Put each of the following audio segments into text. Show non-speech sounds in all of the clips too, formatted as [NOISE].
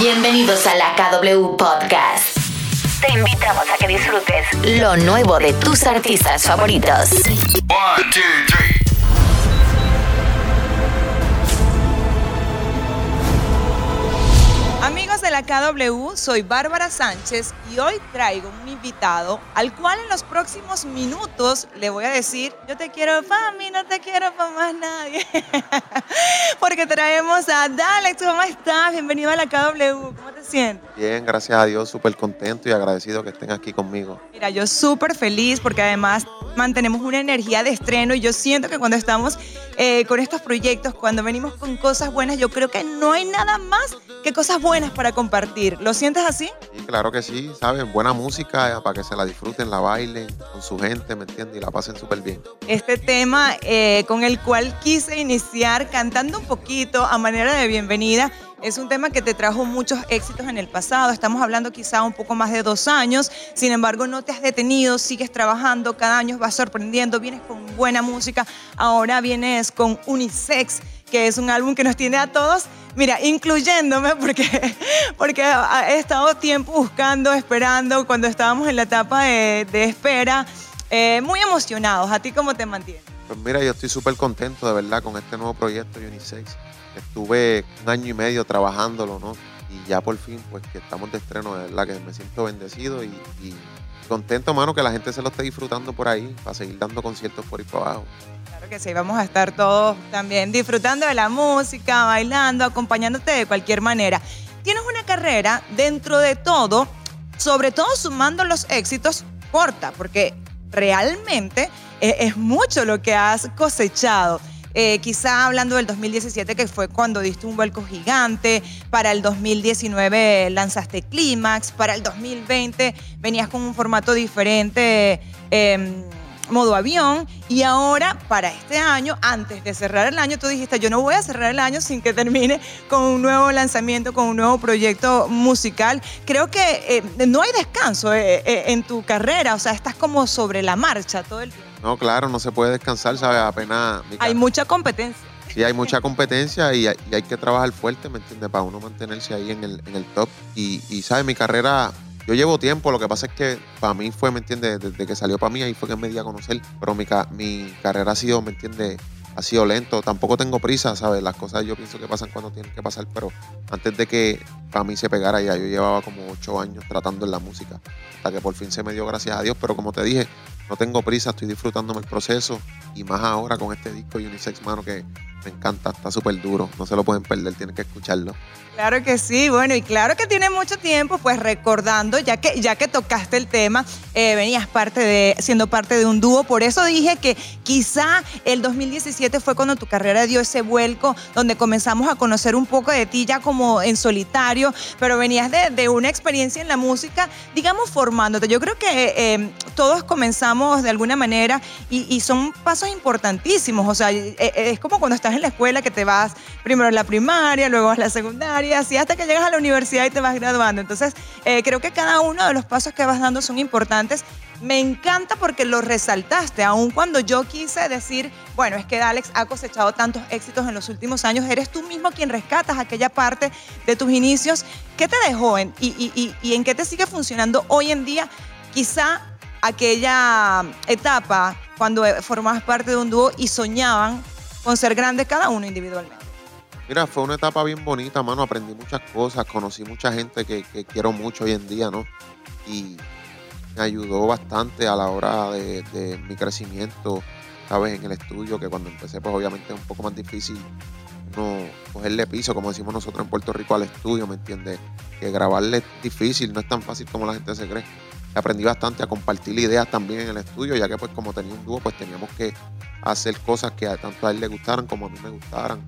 Bienvenidos a la KW Podcast. Te invitamos a que disfrutes lo nuevo de tus artistas favoritos. One, two, three. De la KW, soy Bárbara Sánchez y hoy traigo un invitado al cual en los próximos minutos le voy a decir, yo te quiero para mí, no te quiero para más nadie. [LAUGHS] Porque traemos a Dalex, ¿cómo estás? Bienvenido a la KW, ¿cómo te sientes? Bien, gracias a Dios, súper contento y agradecido que estén aquí conmigo. Mira, yo súper feliz porque además mantenemos una energía de estreno y yo siento que cuando estamos eh, con estos proyectos, cuando venimos con cosas buenas, yo creo que no hay nada más que cosas buenas para compartir. ¿Lo sientes así? Y claro que sí, ¿saben? Buena música eh, para que se la disfruten, la bailen con su gente, ¿me entiendes? Y la pasen súper bien. Este tema eh, con el cual quise iniciar cantando un poquito a manera de bienvenida. Es un tema que te trajo muchos éxitos en el pasado. Estamos hablando quizá un poco más de dos años. Sin embargo, no te has detenido, sigues trabajando, cada año vas sorprendiendo, vienes con buena música. Ahora vienes con Unisex, que es un álbum que nos tiene a todos Mira, incluyéndome porque, porque he estado tiempo buscando, esperando, cuando estábamos en la etapa de, espera, eh, muy emocionados. ¿A ti cómo te mantienes? Pues mira, yo estoy súper contento de verdad con este nuevo proyecto Unisex. Estuve un año y medio trabajándolo, ¿no? Y ya por fin, pues que estamos de estreno, de verdad que me siento bendecido y, contento, mano, que la gente se lo esté disfrutando por ahí, para seguir dando conciertos por ahí para abajo que sí, vamos a estar todos también disfrutando de la música, bailando, acompañándote de cualquier manera. Tienes una carrera dentro de todo, sobre todo sumando los éxitos, corta, porque realmente e-, es mucho lo que has cosechado. Eh, quizá hablando del 2017, que fue cuando diste un vuelco gigante, para el 2019 lanzaste Clímax, para el 2020 venías con un formato diferente. Em, modo avión y ahora para este año, antes de cerrar el año, tú dijiste, yo no voy a cerrar el año sin que termine con un nuevo lanzamiento, con un nuevo proyecto musical. Creo que eh, no hay descanso eh, eh, en tu carrera, o sea, estás como sobre la marcha todo el tiempo. No, claro, no se puede descansar, ¿sabes? Apenas... Hay mucha competencia. Sí, hay mucha competencia y hay, que trabajar fuerte, ¿me entiendes? Para uno mantenerse ahí en el, en el top. Y, y, ¿sabes? Mi carrera yo llevo tiempo, lo que pasa es que para mí fue, ¿me entiendes? Desde que salió para mí, ahí fue que me di a conocer. Pero mi, mi carrera ha sido, ¿me entiendes? Ha sido lento. Tampoco tengo prisa, ¿sabes? Las cosas yo pienso que pasan cuando tienen que pasar, pero antes de que para mí se pegara ya, yo llevaba como ocho años tratando en la música. Hasta que por fin se me dio, gracias a Dios. Pero como te dije, no tengo prisa, estoy disfrutándome el proceso. Y más ahora con este disco Unisex, mano, que me encanta, está súper duro. No se lo pueden perder, tienen que escucharlo. Claro que sí, bueno, y claro que tiene mucho tiempo, pues recordando, ya que, ya que tocaste el tema, eh, venías parte de, siendo parte de un dúo, por eso dije que quizá el 2017 fue cuando tu carrera dio ese vuelco, donde comenzamos a conocer un poco de ti ya como en solitario, pero venías de, una experiencia en la música, digamos, formándote. Yo creo que eh, todos comenzamos de alguna manera y, son pasos importantísimos, o sea, eh, es como cuando estás en la escuela que te vas primero a la primaria, luego a la secundaria y así hasta que llegas a la universidad y te vas graduando. Entonces, eh, creo que cada uno de los pasos que vas dando son importantes. Me encanta porque lo resaltaste, aun cuando yo quise decir, bueno, es que Alex ha cosechado tantos éxitos en los últimos años, eres tú mismo quien rescatas aquella parte de tus inicios. ¿Qué te dejó en, y, y en qué te sigue funcionando hoy en día? Quizá aquella etapa cuando formabas parte de un dúo y soñaban con ser grandes cada uno individualmente. Mira, fue una etapa bien bonita, mano. Aprendí muchas cosas, conocí mucha gente que, quiero mucho hoy en día, ¿no? Y me ayudó bastante a la hora de, mi crecimiento, ¿sabes? En el estudio, que cuando empecé, pues obviamente es un poco más difícil no cogerle piso, como decimos nosotros en Puerto Rico, al estudio, ¿me entiendes? Que grabarle es difícil, no es tan fácil como la gente se cree. Aprendí bastante a compartir ideas también en el estudio, ya que pues como tenía un dúo, pues teníamos que hacer cosas que tanto a él le gustaran como a mí me gustaran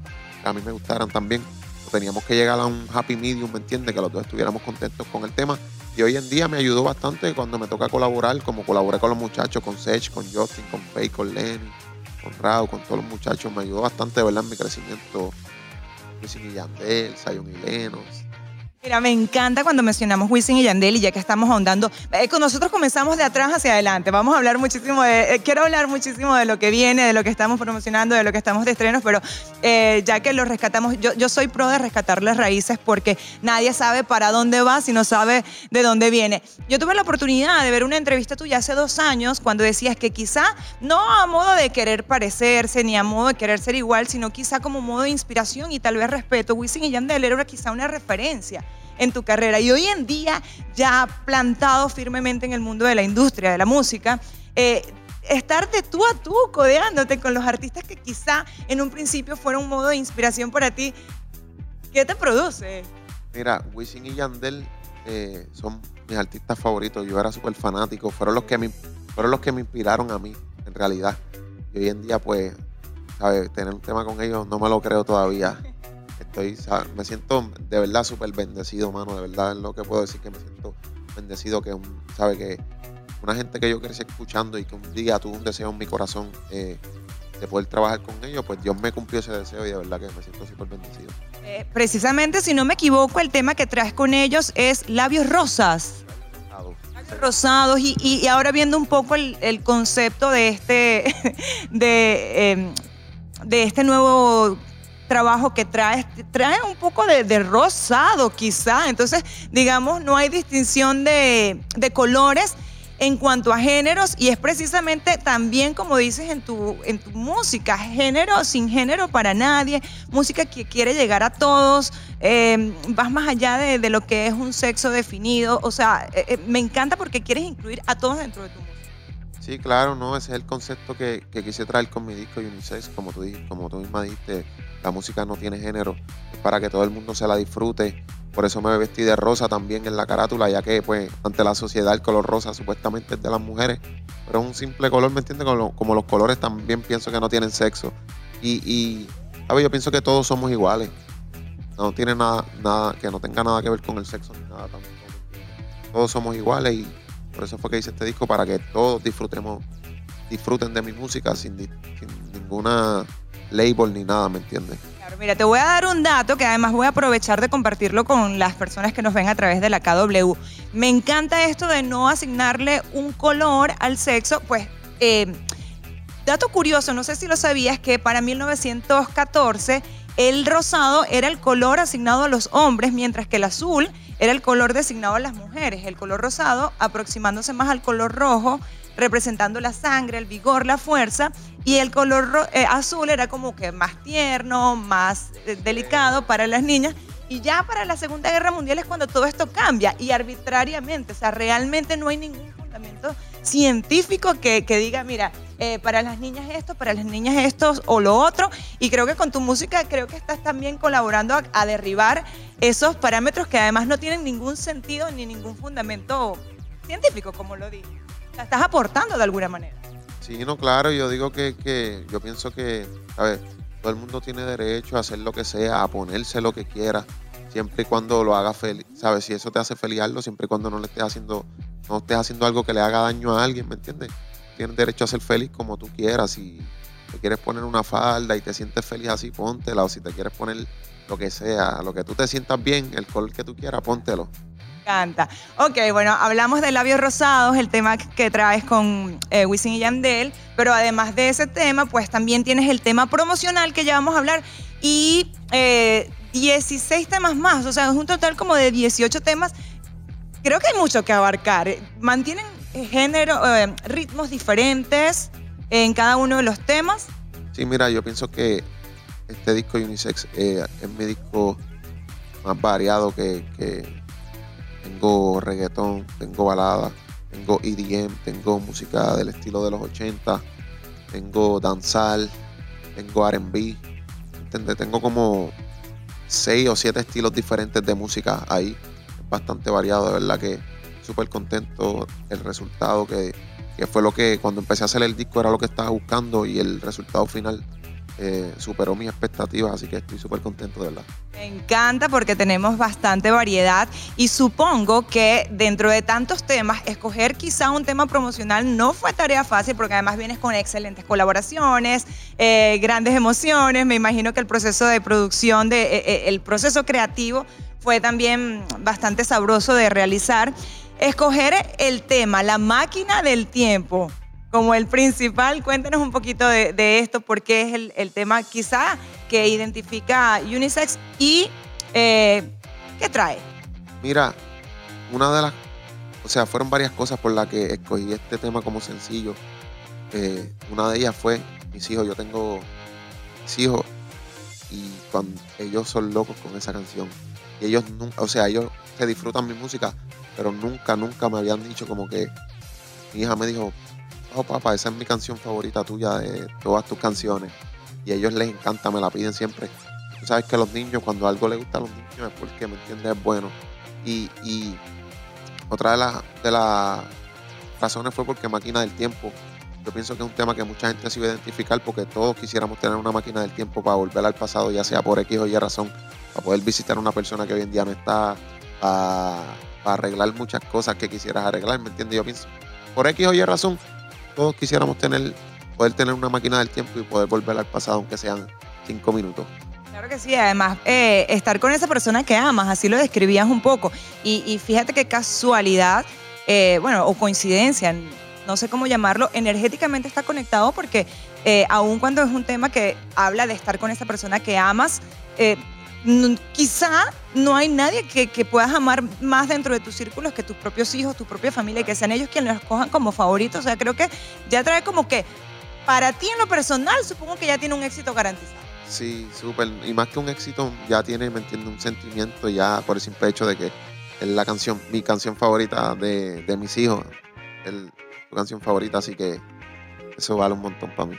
a mí me gustaran también. Teníamos que llegar a un happy medium, ¿me entiendes? Que los dos estuviéramos contentos con el tema. Y hoy en día me ayudó bastante cuando me toca colaborar, como colaboré con los muchachos, con Sech, con Justin, con Faye, con Lenny, con Rao, con todos los muchachos. Me ayudó bastante, ¿verdad? En mi crecimiento. Wisin y Yandel, Zion y Lenos. Mira, me encanta cuando mencionamos Wisin y Yandel y ya que estamos ahondando, eh, con nosotros comenzamos de atrás hacia adelante. Vamos a hablar muchísimo de, eh, quiero hablar muchísimo de lo que viene, de lo que estamos promocionando, de lo que estamos de estrenos, pero eh, ya que lo rescatamos, yo, soy pro de rescatar las raíces porque nadie sabe para dónde va si no sabe de dónde viene. Yo tuve la oportunidad de ver una entrevista tuya hace dos años cuando decías que quizá no a modo de querer parecerse ni a modo de querer ser igual, sino quizá como modo de inspiración y tal vez respeto. Wisin y Yandel era quizá una referencia en tu carrera. Y hoy en día, ya plantado firmemente en el mundo de la industria, de la música, eh, estar de tú a tú, codeándote con los artistas que quizá en un principio fueron un modo de inspiración para ti, ¿qué te produce? Mira, Wisin y Yandel eh, son mis artistas favoritos. Yo era súper fanático. Fueron los, que me, fueron los que me inspiraron a mí, en realidad. Y hoy en día, pues, ¿sabes? Tener un tema con ellos no me lo creo todavía estoy, me siento de verdad súper bendecido, mano. De verdad es lo que puedo decir que me siento bendecido, que sabe que una gente que yo crecí escuchando y que un día tuvo un deseo en mi corazón eh, de poder trabajar con ellos, pues Dios me cumplió ese deseo y de verdad que me siento súper bendecido. Eh, precisamente, si no me equivoco, el tema que traes con ellos es labios rosas. Labios rosados y, y, ahora viendo un poco el, el concepto de este [LAUGHS] de, em, de este nuevo trabajo que trae, trae un poco de, rosado quizá. Entonces, digamos, no hay distinción de, colores en cuanto a géneros y es precisamente también como dices en tu, en tu música, género sin género para nadie, música que quiere llegar a todos, eh, vas más allá de, lo que es un sexo definido, o sea, eh, eh, me encanta porque quieres incluir a todos dentro de tu música. Sí, claro, no, ese es el concepto que, quise traer con mi disco Unisex, como tú, como tú misma dijiste, la música no tiene género, es para que todo el mundo se la disfrute. Por eso me vestí de rosa también en la carátula, ya que pues ante la sociedad el color rosa supuestamente es de las mujeres, pero es un simple color, ¿me entiendes? Como, los colores también pienso que no tienen sexo. Y, y ¿sabes? Yo pienso que todos somos iguales. No tiene nada, nada, que no tenga nada que ver con el sexo ni nada tampoco. Todos somos iguales y por eso fue que hice este disco, para que todos disfrutemos, disfruten de mi música sin, ninguna label ni nada, ¿me entiendes? Claro, mira, te voy a dar un dato que además voy a aprovechar de compartirlo con las personas que nos ven a través de la KW. Me encanta esto de no asignarle un color al sexo, pues... Eh, dato curioso, no sé si lo sabías, que para 1914 el rosado era el color asignado a los hombres, mientras que el azul era el color designado a las mujeres. El color rosado aproximándose más al color rojo, representando la sangre, el vigor, la fuerza. Y el color eh, azul era como que más tierno, más eh, delicado para las niñas. Y ya para la Segunda Guerra Mundial es cuando todo esto cambia y arbitrariamente, o sea, realmente no hay ningún científico que, diga, mira, eh, para las niñas esto, para las niñas esto o lo otro. Y creo que con tu música creo que estás también colaborando a, derribar esos parámetros que además no tienen ningún sentido ni ningún fundamento científico, como lo dije. O estás aportando de alguna manera. Sí, no, claro, yo digo que, que yo pienso que, a ver, todo el mundo tiene derecho a hacer lo que sea, a ponerse lo que quiera, siempre y cuando lo haga feliz, ¿sabes? Si eso te hace feliz, siempre y cuando no le estés haciendo no estés haciendo algo que le haga daño a alguien, ¿me entiendes? Tienes derecho a ser feliz como tú quieras. Si te quieres poner una falda y te sientes feliz así, póntela. O si te quieres poner lo que sea, lo que tú te sientas bien, el color que tú quieras, póntelo. Me encanta. Ok, bueno, hablamos de labios rosados, el tema que traes con eh, Wisin y Yandel, pero además de ese tema, pues también tienes el tema promocional que ya vamos a hablar y 16 eh, temas más, o sea, es un total como de 18 temas creo que hay mucho que abarcar. Mantienen género, eh, ritmos diferentes en cada uno de los temas. Sí, mira, yo pienso que este disco Unisex eh, es mi disco más variado que, tengo reggaetón, tengo balada, tengo EDM, tengo música del estilo de los 80, tengo danzal, tengo RB, Tengo como seis o siete estilos diferentes de música ahí bastante variado, de verdad que súper contento el resultado que, fue lo que cuando empecé a hacer el disco era lo que estaba buscando y el resultado final eh, superó mis expectativas, así que estoy súper contento, de verdad. Me encanta porque tenemos bastante variedad y supongo que dentro de tantos temas, escoger quizá un tema promocional no fue tarea fácil porque además vienes con excelentes colaboraciones, eh, grandes emociones, me imagino que el proceso de producción, de, eh, el proceso creativo fue también bastante sabroso de realizar. Escoger el tema, la máquina del tiempo, como el principal. Cuéntenos un poquito de, esto, porque es el, tema quizá que identifica Unisex y eh, qué trae. Mira, una de las, o sea, fueron varias cosas por las que escogí este tema como sencillo. Eh, una de ellas fue mis hijos. Yo tengo mis hijos y cuando ellos son locos con esa canción. Y ellos nunca, o sea, ellos se disfrutan mi música, pero nunca, nunca me habían dicho como que mi hija me dijo, oh papá, esa es mi canción favorita tuya de todas tus canciones. Y ellos les encanta, me la piden siempre. Tú sabes que los niños, cuando algo les gusta a los niños es porque, ¿me entiendes? Es bueno. Y, otra de las de las razones fue porque Máquina del Tiempo. Yo pienso que es un tema que mucha gente se iba a identificar porque todos quisiéramos tener una máquina del tiempo para volver al pasado, ya sea por X o Y razón, para poder visitar a una persona que hoy en día no está, para, para arreglar muchas cosas que quisieras arreglar, ¿me entiendes? Yo pienso, por X o Y razón, todos quisiéramos tener, poder tener una máquina del tiempo y poder volver al pasado, aunque sean cinco minutos. Claro que sí, además eh, estar con esa persona que amas, así lo describías un poco. Y, fíjate qué casualidad, eh, bueno, o coincidencia, no sé cómo llamarlo, energéticamente está conectado porque eh, aun cuando es un tema que habla de estar con esa persona que amas, quizá no hay nadie que, puedas amar más dentro de tus círculos que tus propios hijos, tu propia familia, y que sean ellos quienes los cojan como favoritos. O sea, creo que ya trae como que para ti en lo personal, supongo que ya tiene un éxito garantizado. Sí, súper. Y más que un éxito, ya tiene, ¿me entiendes? Un sentimiento ya por el simple hecho de que es la canción, mi canción favorita de, mis hijos, es tu canción favorita, así que eso vale un montón para mí.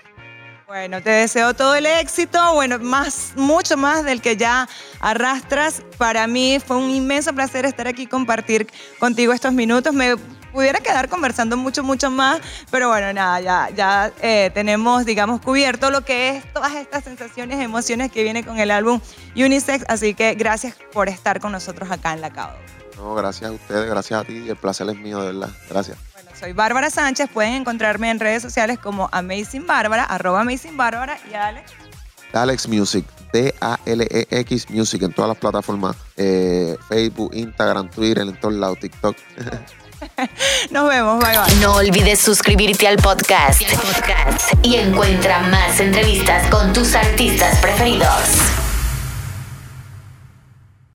Bueno, te deseo todo el éxito, bueno, más, mucho más del que ya arrastras. Para mí fue un inmenso placer estar aquí compartir contigo estos minutos. Me pudiera quedar conversando mucho, mucho más, pero bueno, nada, ya, ya eh, tenemos, digamos, cubierto lo que es todas estas sensaciones, emociones que viene con el álbum Unisex. Así que gracias por estar con nosotros acá en La Cabo. No, gracias a ustedes, gracias a ti, el placer es mío, de verdad. Gracias. Soy Bárbara Sánchez. Pueden encontrarme en redes sociales como Amazing Bárbara, arroba Amazing Bárbara y Alex. Alex Music, D-A-L-E-X Music en todas las plataformas, eh, Facebook, Instagram, Twitter, en todos lados, TikTok. [LAUGHS] Nos vemos, bye bye. No olvides suscribirte al podcast, al podcast y encuentra más entrevistas con tus artistas preferidos.